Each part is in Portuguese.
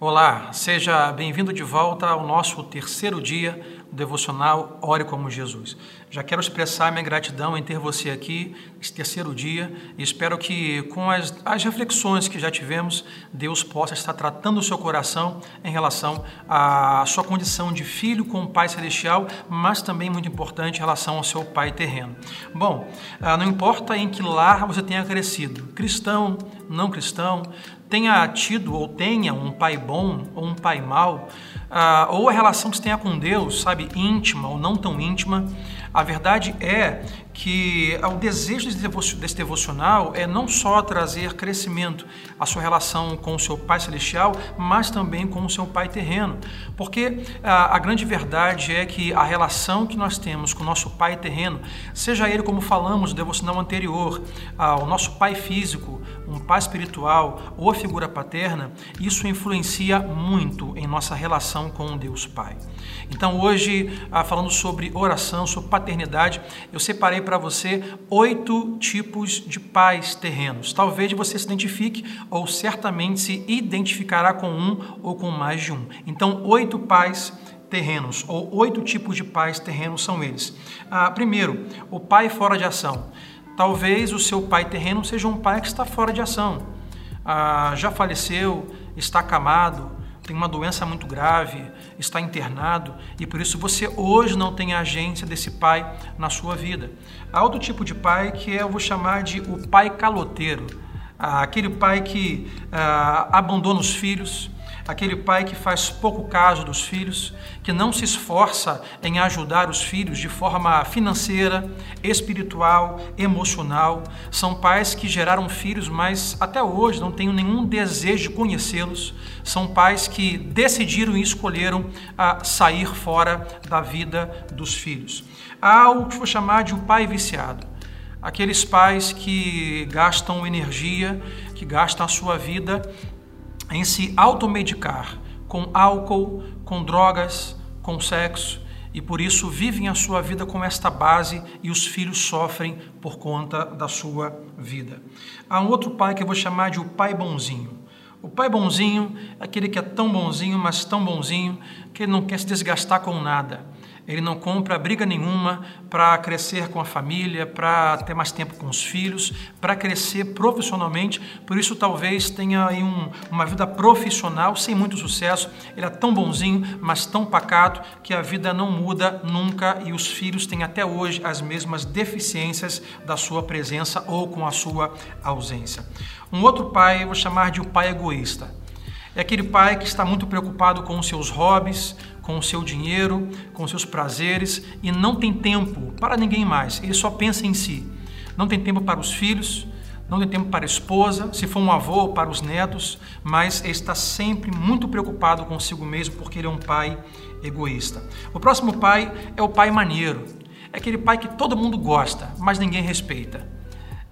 Olá, seja bem-vindo de volta ao nosso terceiro dia devocional Ore como Jesus. Já quero expressar minha gratidão em ter você aqui esse terceiro dia e espero que com as, as reflexões que já tivemos, Deus possa estar tratando o seu coração em relação à sua condição de filho com o Pai Celestial, mas também muito importante em relação ao seu Pai terreno. Bom, ah, não importa em que lar você tenha crescido, cristão, não cristão, tenha tido ou tenha um pai bom ou um pai mau, uh, ou a relação que você tenha com Deus, sabe, íntima ou não tão íntima, a verdade é que o desejo desse devocional é não só trazer crescimento à sua relação com o seu Pai Celestial, mas também com o seu Pai terreno. Porque a, a grande verdade é que a relação que nós temos com o nosso Pai terreno, seja ele como falamos no devocional anterior, o nosso Pai físico, um Pai espiritual ou a figura paterna, isso influencia muito em nossa relação com Deus Pai. Então hoje, falando sobre oração, sobre paternidade, eu separei para você oito tipos de pais terrenos. Talvez você se identifique ou certamente se identificará com um ou com mais de um. Então, oito pais terrenos ou oito tipos de pais terrenos são eles. Ah, primeiro, o pai fora de ação. Talvez o seu pai terreno seja um pai que está fora de ação. Ah, já faleceu, está acamado, tem uma doença muito grave, está internado e por isso você hoje não tem a agência desse pai na sua vida. Há outro tipo de pai que eu vou chamar de o pai caloteiro, aquele pai que ah, abandona os filhos, aquele pai que faz pouco caso dos filhos, que não se esforça em ajudar os filhos de forma financeira, espiritual, emocional. São pais que geraram filhos, mas até hoje não têm nenhum desejo de conhecê-los. São pais que decidiram e escolheram a sair fora da vida dos filhos. Há o que vou chamar de o pai viciado aqueles pais que gastam energia, que gastam a sua vida em se automedicar com álcool, com drogas, com sexo e por isso vivem a sua vida com esta base e os filhos sofrem por conta da sua vida. Há um outro pai que eu vou chamar de o pai bonzinho. O pai bonzinho é aquele que é tão bonzinho, mas tão bonzinho, que ele não quer se desgastar com nada ele não compra briga nenhuma para crescer com a família, para ter mais tempo com os filhos, para crescer profissionalmente. Por isso, talvez tenha aí um, uma vida profissional sem muito sucesso. Ele é tão bonzinho, mas tão pacato que a vida não muda nunca e os filhos têm até hoje as mesmas deficiências da sua presença ou com a sua ausência. Um outro pai, eu vou chamar de o pai egoísta. É aquele pai que está muito preocupado com os seus hobbies, com o seu dinheiro, com os seus prazeres e não tem tempo para ninguém mais. Ele só pensa em si. Não tem tempo para os filhos, não tem tempo para a esposa, se for um avô, para os netos, mas ele está sempre muito preocupado consigo mesmo porque ele é um pai egoísta. O próximo pai é o pai maneiro. É aquele pai que todo mundo gosta, mas ninguém respeita.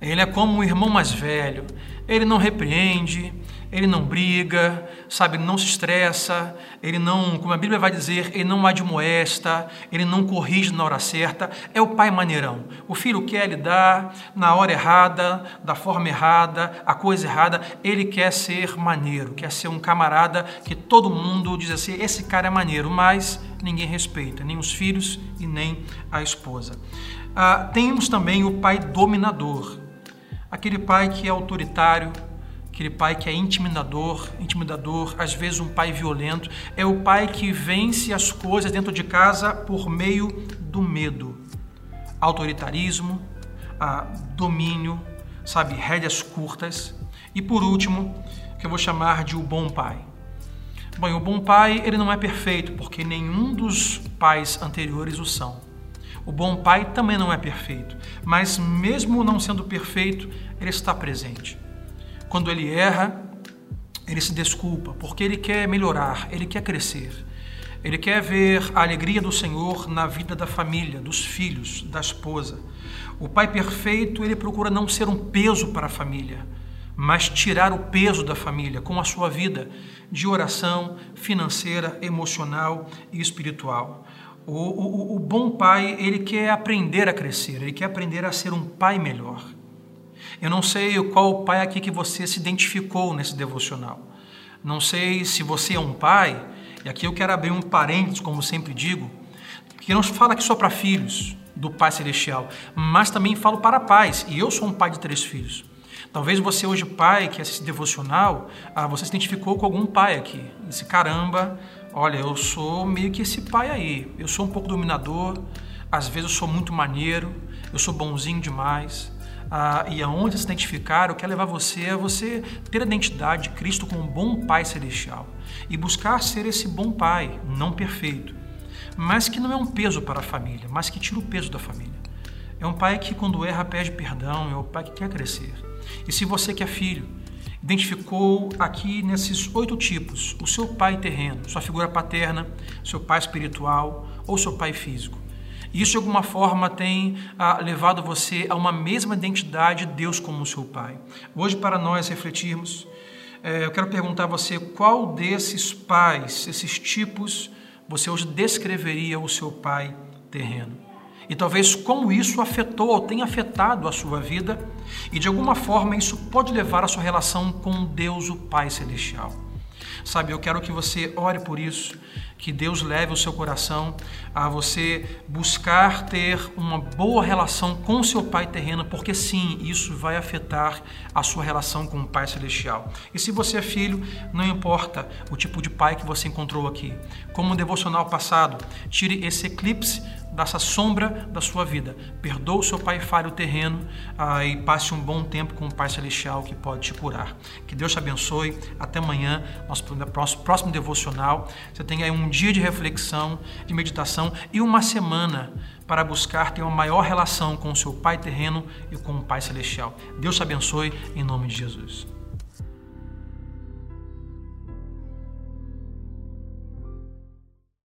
Ele é como o irmão mais velho. Ele não repreende, ele não briga, sabe, ele não se estressa, ele não, como a Bíblia vai dizer, ele não admoesta, ele não corrige na hora certa, é o pai maneirão. O filho quer lhe dar na hora errada, da forma errada, a coisa errada, ele quer ser maneiro, quer ser um camarada que todo mundo diz assim, esse cara é maneiro, mas ninguém respeita, nem os filhos e nem a esposa. Ah, temos também o pai dominador, aquele pai que é autoritário, aquele pai que é intimidador, intimidador, às vezes um pai violento, é o pai que vence as coisas dentro de casa por meio do medo. Autoritarismo, ah, domínio, sabe, rédeas curtas. E por último, que eu vou chamar de o bom pai. Bom, o bom pai, ele não é perfeito, porque nenhum dos pais anteriores o são. O bom pai também não é perfeito, mas mesmo não sendo perfeito, ele está presente. Quando ele erra, ele se desculpa, porque ele quer melhorar, ele quer crescer. Ele quer ver a alegria do Senhor na vida da família, dos filhos, da esposa. O pai perfeito, ele procura não ser um peso para a família, mas tirar o peso da família com a sua vida de oração financeira, emocional e espiritual. O, o, o bom pai, ele quer aprender a crescer, ele quer aprender a ser um pai melhor. Eu não sei qual pai aqui que você se identificou nesse devocional. Não sei se você é um pai, e aqui eu quero abrir um parênteses, como sempre digo, que não fala aqui só para filhos do Pai Celestial, mas também falo para pais, e eu sou um pai de três filhos. Talvez você hoje, pai, que assiste devocional, ah, você se identificou com algum pai aqui. Esse caramba, olha, eu sou meio que esse pai aí. Eu sou um pouco dominador, às vezes eu sou muito maneiro, eu sou bonzinho demais. Ah, e aonde se identificar, eu quero levar você a você ter a identidade de Cristo como um bom Pai Celestial e buscar ser esse bom Pai, não perfeito, mas que não é um peso para a família, mas que tira o peso da família. É um pai que, quando erra, pede perdão, é um pai que quer crescer. E se você que é filho, identificou aqui nesses oito tipos o seu pai terreno, sua figura paterna, seu pai espiritual ou seu pai físico. Isso de alguma forma tem ah, levado você a uma mesma identidade de Deus como seu pai. Hoje, para nós refletirmos, eh, eu quero perguntar a você qual desses pais, esses tipos, você hoje descreveria o seu pai terreno. E talvez como isso afetou ou tenha afetado a sua vida, e de alguma forma isso pode levar a sua relação com Deus, o Pai Celestial. Sabe, eu quero que você ore por isso, que Deus leve o seu coração a você buscar ter uma boa relação com o seu Pai terreno, porque sim, isso vai afetar a sua relação com o Pai celestial. E se você é filho, não importa o tipo de pai que você encontrou aqui. Como no devocional passado, tire esse eclipse dessa sombra da sua vida. Perdoa o seu pai falho terreno ah, e passe um bom tempo com o Pai Celestial que pode te curar. Que Deus te abençoe. Até amanhã, nosso próximo, próximo devocional. Você tenha aí um dia de reflexão, de meditação e uma semana para buscar ter uma maior relação com o seu Pai terreno e com o Pai Celestial. Deus te abençoe em nome de Jesus.